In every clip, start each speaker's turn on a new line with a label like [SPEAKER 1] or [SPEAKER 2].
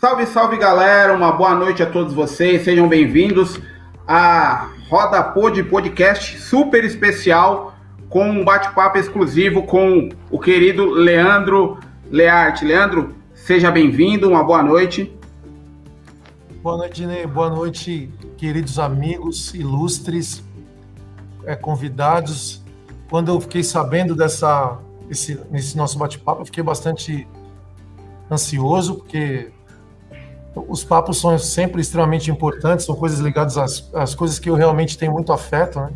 [SPEAKER 1] Salve, salve galera, uma boa noite a todos vocês, sejam bem-vindos à Roda Pod Podcast super especial com um bate-papo exclusivo com o querido Leandro Learte. Leandro, seja bem-vindo, uma boa noite.
[SPEAKER 2] Boa noite, Ney, boa noite, queridos amigos ilustres, é, convidados. Quando eu fiquei sabendo dessa esse, nesse nosso bate-papo, eu fiquei bastante ansioso, porque os papos são sempre extremamente importantes, são coisas ligadas às, às coisas que eu realmente tenho muito afeto, né?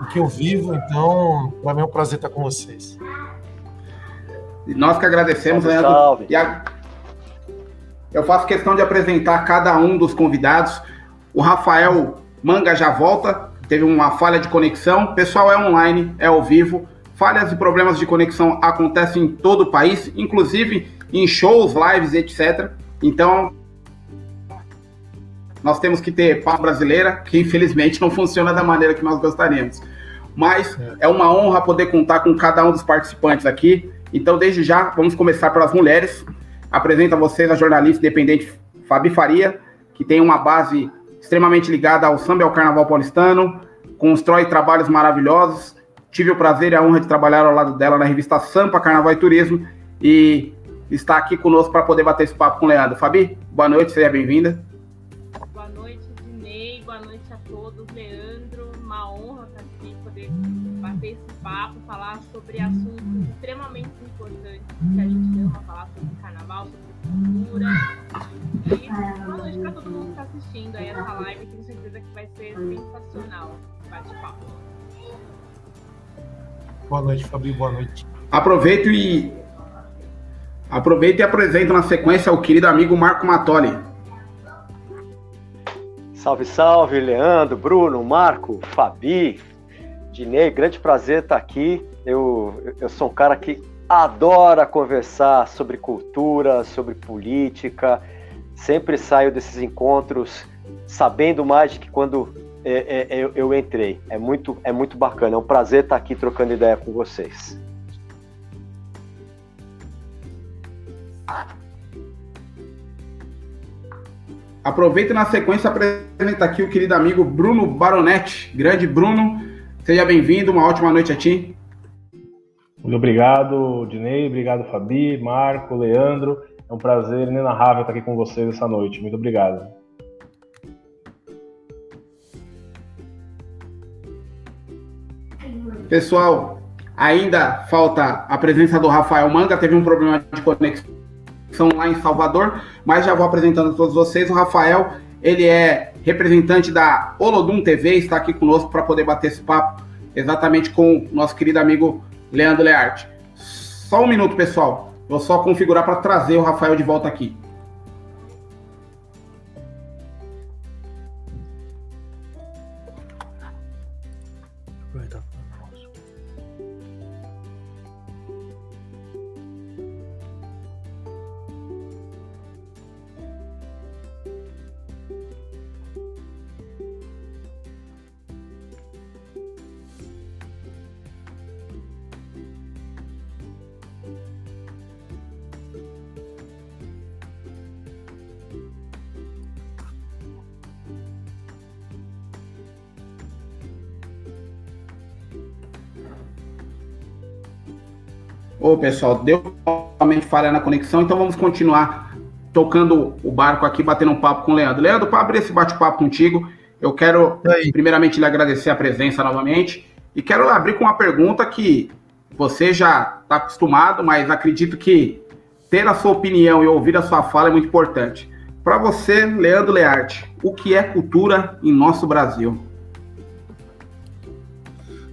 [SPEAKER 2] O que eu vivo, então, para mim é um prazer estar com vocês.
[SPEAKER 1] Nós que agradecemos, salve, Leandro. Salve. E a... Eu faço questão de apresentar cada um dos convidados. O Rafael Manga já volta, teve uma falha de conexão. Pessoal, é online, é ao vivo. Falhas e problemas de conexão acontecem em todo o país, inclusive em shows, lives, etc. Então, nós temos que ter pau brasileira, que infelizmente não funciona da maneira que nós gostaríamos. Mas é. é uma honra poder contar com cada um dos participantes aqui. Então, desde já, vamos começar pelas mulheres. Apresento a vocês a jornalista independente Fabi Faria, que tem uma base extremamente ligada ao samba e ao carnaval paulistano, constrói trabalhos maravilhosos, Tive o prazer e a honra de trabalhar ao lado dela na revista Sampa, Carnaval e Turismo, e está aqui conosco para poder bater esse papo com o Leandro. Fabi, boa noite, seja bem-vinda.
[SPEAKER 3] Boa noite, Dinei, boa noite a todos. Leandro, uma honra estar aqui, poder bater esse papo, falar sobre assuntos extremamente importantes que a gente ama falar sobre carnaval, sobre cultura. E boa noite para todo mundo que está assistindo aí essa live, tenho certeza que vai ser sensacional esse bate-papo.
[SPEAKER 2] Boa noite, Fabi. Boa noite.
[SPEAKER 1] Aproveito e aproveito e apresento na sequência o querido amigo Marco Matoli.
[SPEAKER 4] Salve, salve, Leandro, Bruno, Marco, Fabi, Dinei, grande prazer estar aqui. Eu, eu sou um cara que adora conversar sobre cultura, sobre política. Sempre saio desses encontros sabendo mais de que quando é, é, eu, eu, entrei. É muito, é muito bacana. É um prazer estar aqui trocando ideia com vocês.
[SPEAKER 1] Aproveita na sequência apresenta aqui o querido amigo Bruno Baronetti. Grande Bruno, seja bem-vindo. Uma ótima noite a ti.
[SPEAKER 5] Muito obrigado, Dinei. Obrigado, Fabi, Marco, Leandro. É um prazer inenarrável estar aqui com vocês essa noite. Muito obrigado.
[SPEAKER 1] Pessoal, ainda falta a presença do Rafael Manga, teve um problema de conexão lá em Salvador, mas já vou apresentando a todos vocês. O Rafael, ele é representante da Olodum TV, está aqui conosco para poder bater esse papo exatamente com o nosso querido amigo Leandro Learte. Só um minuto, pessoal. Vou só configurar para trazer o Rafael de volta aqui. Ô, pessoal, deu realmente falha na conexão, então vamos continuar tocando o barco aqui, batendo um papo com o Leandro. Leandro, para abrir esse bate-papo contigo, eu quero primeiramente lhe agradecer a presença novamente e quero abrir com uma pergunta que você já está acostumado, mas acredito que ter a sua opinião e ouvir a sua fala é muito importante. Para você, Leandro Learte, o que é cultura em nosso Brasil?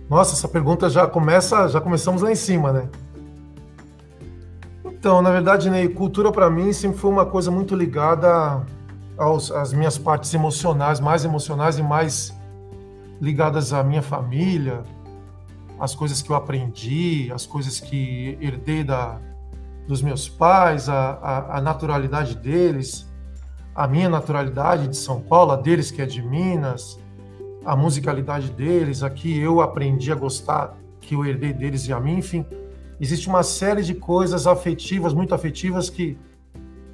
[SPEAKER 2] Nossa, essa pergunta já começa, já começamos lá em cima, né? Então, na verdade, Ney, cultura para mim sempre foi uma coisa muito ligada aos, às minhas partes emocionais, mais emocionais e mais ligadas à minha família, as coisas que eu aprendi, as coisas que herdei da, dos meus pais, a, a, a naturalidade deles, a minha naturalidade de São Paulo, a deles que é de Minas, a musicalidade deles, aqui eu aprendi a gostar, que eu herdei deles e a mim, enfim existe uma série de coisas afetivas, muito afetivas, que,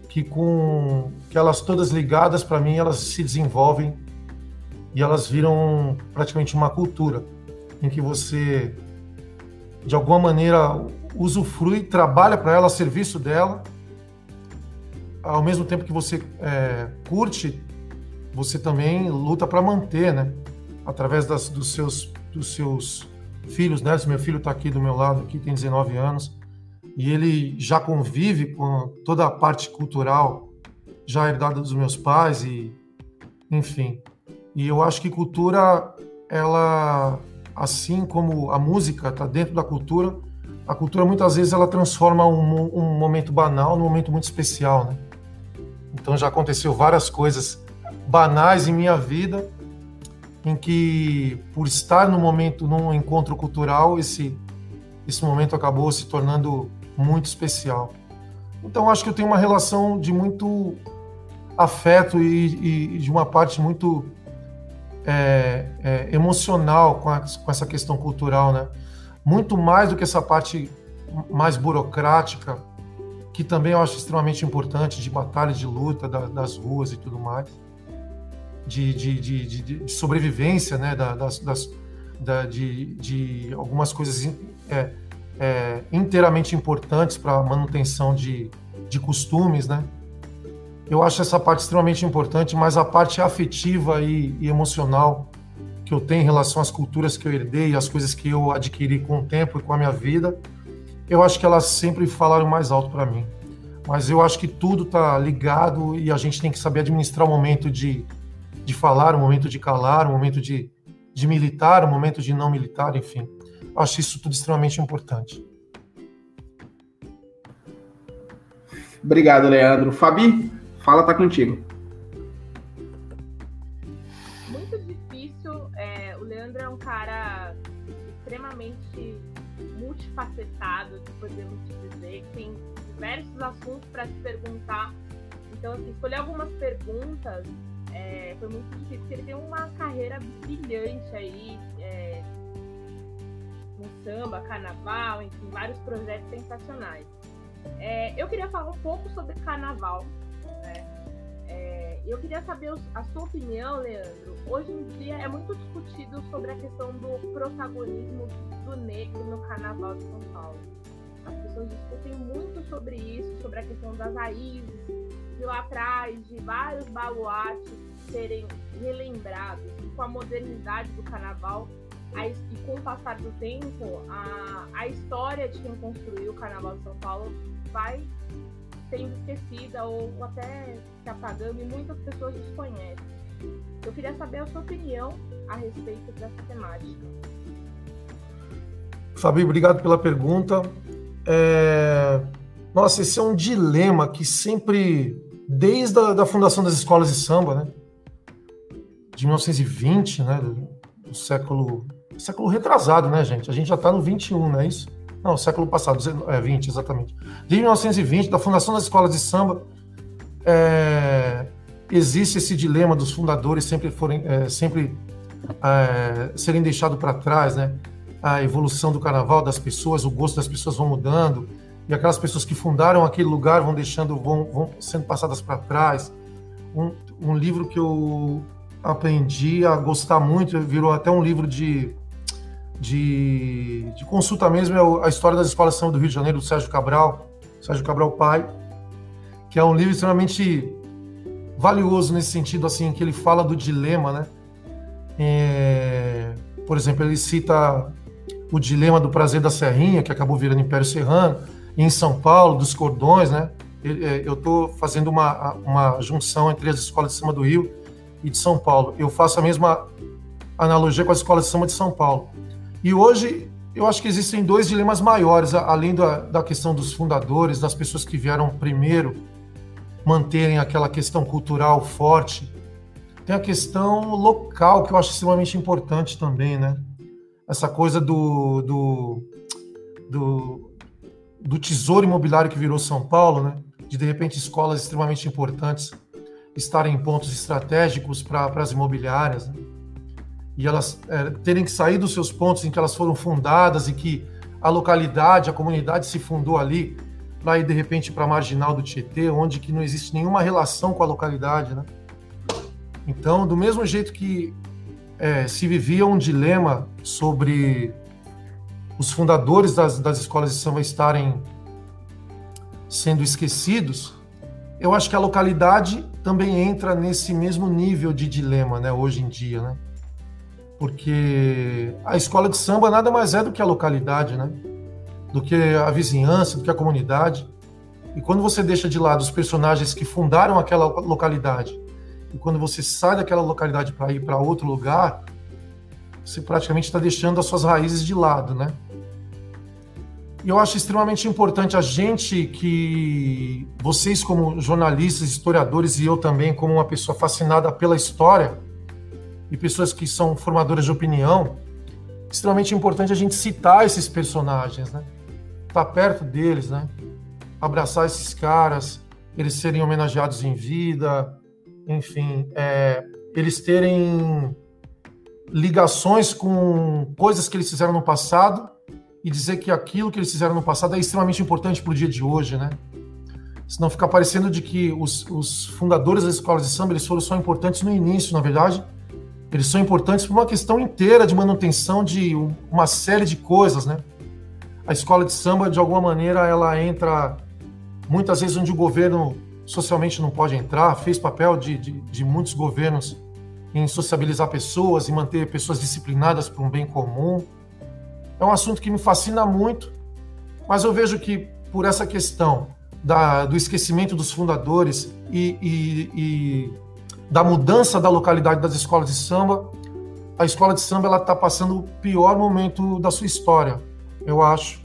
[SPEAKER 2] que com que elas todas ligadas para mim elas se desenvolvem e elas viram praticamente uma cultura em que você de alguma maneira usufrui, trabalha para ela, a serviço dela, ao mesmo tempo que você é, curte, você também luta para manter, né? Através das, dos seus dos seus filhos, né? Meu filho está aqui do meu lado, aqui tem 19 anos e ele já convive com toda a parte cultural já herdada dos meus pais e enfim. E eu acho que cultura ela assim como a música está dentro da cultura, a cultura muitas vezes ela transforma um, um, momento banal num momento muito especial, né? Então já aconteceu várias coisas banais em minha vida, em que por estar no momento num encontro cultural esse esse momento acabou se tornando muito especial. Então acho que eu tenho uma relação de muito afeto e, e de uma parte muito é, é, emocional com, a, com, essa questão cultural, né? Muito mais do que essa parte mais burocrática, que também eu acho extremamente importante, de batalha, de luta da, das ruas e tudo mais, de, de, de, de sobrevivência, né? Da, das, das da, de, algumas coisas é, é, inteiramente importantes para a manutenção de, de costumes, né? Eu acho essa parte extremamente importante, mas a parte afetiva e, e emocional que eu tenho em relação às culturas que eu herdei, as coisas que eu adquiri com o tempo e com a minha vida, eu acho que elas sempre falaram mais alto para mim. Mas eu acho que tudo está ligado e a gente tem que saber administrar o momento de, de falar, o momento de calar, o momento de, de militar, o momento de não militar, enfim. Acho isso tudo extremamente importante.
[SPEAKER 1] Obrigado, Leandro. Fabi, Fala, tá contigo.
[SPEAKER 3] Muito difícil. É, o Leandro é um cara extremamente multifacetado, podemos dizer, que tem diversos assuntos para se perguntar. Então, assim, escolher algumas perguntas é, foi muito difícil, porque ele tem uma carreira brilhante aí, é, no samba, carnaval, enfim, vários projetos sensacionais. É, eu queria falar um pouco sobre carnaval, né? É, eu queria saber a sua opinião, Leandro. Hoje em dia é muito discutido sobre a questão do protagonismo do negro no Carnaval de São Paulo. As pessoas discutem muito sobre isso, sobre a questão das raízes, lá atrás, de vários baluartes serem relembrados. E com a modernidade do Carnaval a, e com o passar do tempo, a, a história de quem construiu o Carnaval de São Paulo vai sendo esquecida ou até se apagando e muitas pessoas desconhecem. Eu queria saber a sua opinião a respeito dessa temática.
[SPEAKER 2] Fabi, obrigado pela pergunta. É... Nossa, esse é um dilema que sempre, desde a da fundação das escolas de samba, né? de 1920, né? do, do século, século retrasado, né, gente? A gente já está no 21, não é isso? Não, século passado, é, 20, exatamente. De 1920, da fundação das escolas de samba, é, existe esse dilema dos fundadores sempre, forem, é, sempre é, serem deixados para trás, né? A evolução do carnaval das pessoas, o gosto das pessoas vão mudando, e aquelas pessoas que fundaram aquele lugar vão deixando, vão, vão sendo passadas para trás. Um, um livro que eu aprendi a gostar muito, virou até um livro de de, de consulta mesmo é a história das escolas de do Rio de Janeiro, do Sérgio Cabral, Sérgio Cabral pai, que é um livro extremamente valioso nesse sentido, assim, que ele fala do dilema, né? É, por exemplo, ele cita o dilema do prazer da Serrinha, que acabou virando Império Serrano, em São Paulo, dos cordões, né? É, eu estou fazendo uma, uma junção entre as escolas de samba do Rio e de São Paulo. Eu faço a mesma analogia com as escolas de samba de São Paulo. E hoje eu acho que existem dois dilemas maiores, além da, da questão dos fundadores, das pessoas que vieram primeiro manterem aquela questão cultural forte. Tem a questão local, que eu acho extremamente importante também, né? Essa coisa do, do, do, do tesouro imobiliário que virou São Paulo, né? De, de repente, escolas extremamente importantes estarem em pontos estratégicos para as imobiliárias. Né? e elas é, terem que sair dos seus pontos em que elas foram fundadas e que a localidade, a comunidade se fundou ali, para ir de repente para a marginal do Tietê, onde que não existe nenhuma relação com a localidade, né? Então, do mesmo jeito que é, se vivia um dilema sobre os fundadores das, das escolas de samba estarem sendo esquecidos, eu acho que a localidade também entra nesse mesmo nível de dilema, né, hoje em dia, né? Porque a escola de samba nada mais é do que a localidade, né? Do que a vizinhança, do que a comunidade. E quando você deixa de lado os personagens que fundaram aquela localidade, e quando você sai daquela localidade para ir para outro lugar, você praticamente está deixando as suas raízes de lado, né? E eu acho extremamente importante a gente que vocês como jornalistas, historiadores e eu também como uma pessoa fascinada pela história e pessoas que são formadoras de opinião, extremamente importante a gente citar esses personagens, né? Estar tá perto deles, né? Abraçar esses caras, eles serem homenageados em vida, enfim, é, eles terem ligações com coisas que eles fizeram no passado e dizer que aquilo que eles fizeram no passado é extremamente importante para o dia de hoje, né? Senão fica parecendo de que os, os, fundadores das escolas de samba eles foram só importantes no início, na verdade. Eles são importantes por uma questão inteira de manutenção de uma série de coisas, né? A escola de samba, de alguma maneira, ela entra muitas vezes onde o governo socialmente não pode entrar, fez papel de, de, de muitos governos em sociabilizar pessoas e manter pessoas disciplinadas para um bem comum. É um assunto que me fascina muito, mas eu vejo que por essa questão da, do esquecimento dos fundadores e, e, e, da mudança da localidade das escolas de samba, a escola de samba está passando o pior momento da sua história, eu acho.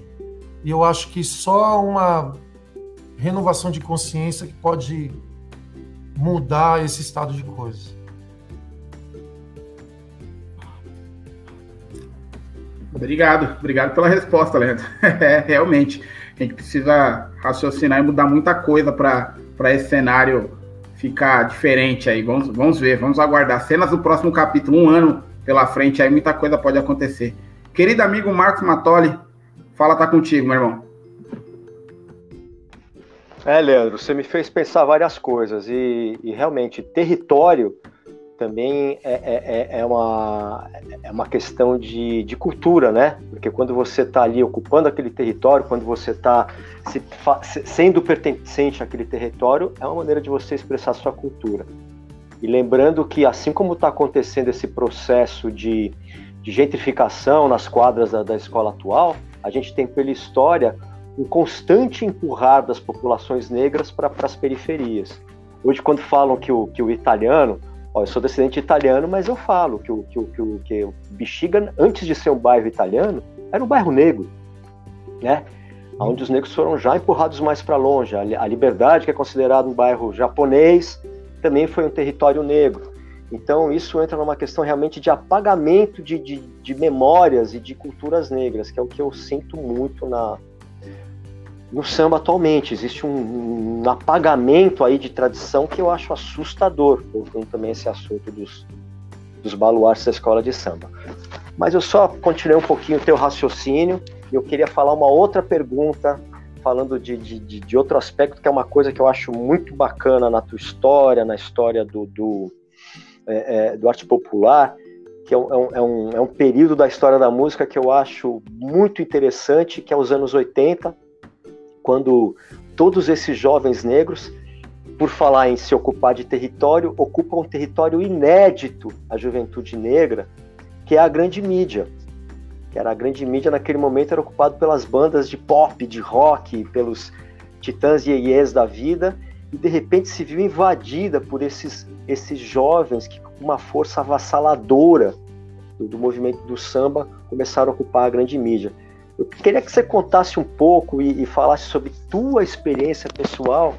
[SPEAKER 2] E eu acho que só uma renovação de consciência que pode mudar esse estado de coisas.
[SPEAKER 1] Obrigado, obrigado pela resposta, Leandro. É, realmente, a gente precisa raciocinar e mudar muita coisa para esse cenário ficar diferente aí. Vamos, vamos ver, vamos aguardar. Cenas do próximo capítulo, um ano pela frente, aí muita coisa pode acontecer. Querido amigo Marcos Matoli, fala, tá contigo, meu irmão.
[SPEAKER 4] É, Leandro, você me fez pensar várias coisas e, e realmente território também é, é, é, é, uma, é uma questão de, de cultura, né? Porque quando você está ali ocupando aquele território, quando você está se, sendo pertencente àquele território, é uma maneira de você expressar sua cultura. E lembrando que, assim como está acontecendo esse processo de, de gentrificação nas quadras da, da escola atual, a gente tem pela história um constante empurrar das populações negras para as periferias. Hoje, quando falam que o, que o italiano, Ó, eu sou descendente italiano, mas eu falo que o, que, o, que, o, que o Bexiga, antes de ser um bairro italiano, era um bairro negro, né? Onde os negros foram já empurrados mais para longe. A Liberdade, que é considerado um bairro japonês, também foi um território negro. Então, isso entra numa questão realmente de apagamento de, de, de memórias e de culturas negras, que é o que eu sinto muito na, no samba atualmente. Existe um, um, apagamento aí de tradição que eu acho assustador, voltando também esse assunto dos, dos baluartes da escola de samba. Mas eu só continuei um pouquinho o teu raciocínio e eu queria falar uma outra pergunta, falando de, de, de, outro aspecto, que é uma coisa que eu acho muito bacana na tua história, na história do, do, é, é, do arte popular, que é, é um, é, um, é um período da história da música que eu acho muito interessante, que é os anos 80, quando todos esses jovens negros, por falar em se ocupar de território, ocupam um território inédito à juventude negra, que é a grande mídia. Que era a grande mídia naquele momento era ocupado pelas bandas de pop, de rock, pelos titãs e iês da vida, e de repente se viu invadida por esses, esses jovens que, com uma força avassaladora do, do movimento do samba, começaram a ocupar a grande mídia. Eu queria que você contasse um pouco e, e falasse sobre tua experiência pessoal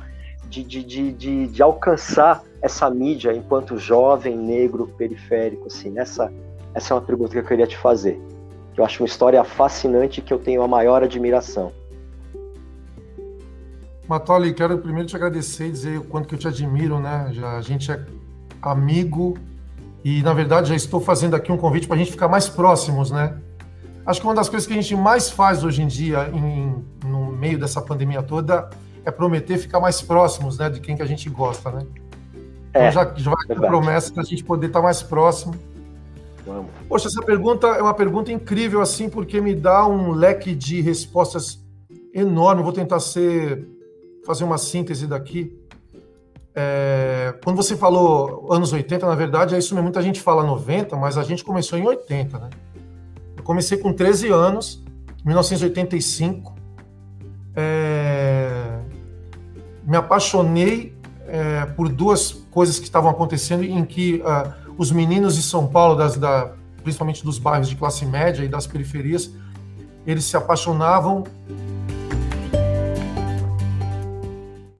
[SPEAKER 4] de, de, de, de, de alcançar essa mídia enquanto jovem negro periférico. Assim, essa, essa é uma pergunta que eu queria te fazer. Eu acho uma história fascinante que eu tenho a maior admiração.
[SPEAKER 2] Matoli, quero primeiro te agradecer e dizer o quanto que eu te admiro, né? Já, a gente é amigo e, na verdade, já estou fazendo aqui um convite para a gente ficar mais próximos, né? Acho que uma das coisas que a gente mais faz hoje em dia em, no meio dessa pandemia toda é prometer ficar mais próximos, né, de quem que a gente gosta, né? Então
[SPEAKER 4] É,
[SPEAKER 2] já, já vai ter promessa da gente poder estar mais próximo.
[SPEAKER 4] Vamos.
[SPEAKER 2] Poxa, essa pergunta é uma pergunta incrível, assim, porque me dá um leque de respostas enorme. Vou tentar ser fazer uma síntese daqui. É, quando você falou anos 80, na verdade, é isso mesmo. Muita gente fala 90, mas a gente começou em 80, né? Comecei com 13 anos, 1985. É, me apaixonei é, por duas coisas que estavam acontecendo em que ah, os meninos de São Paulo, das, da, principalmente dos bairros de classe média e das periferias, eles se apaixonavam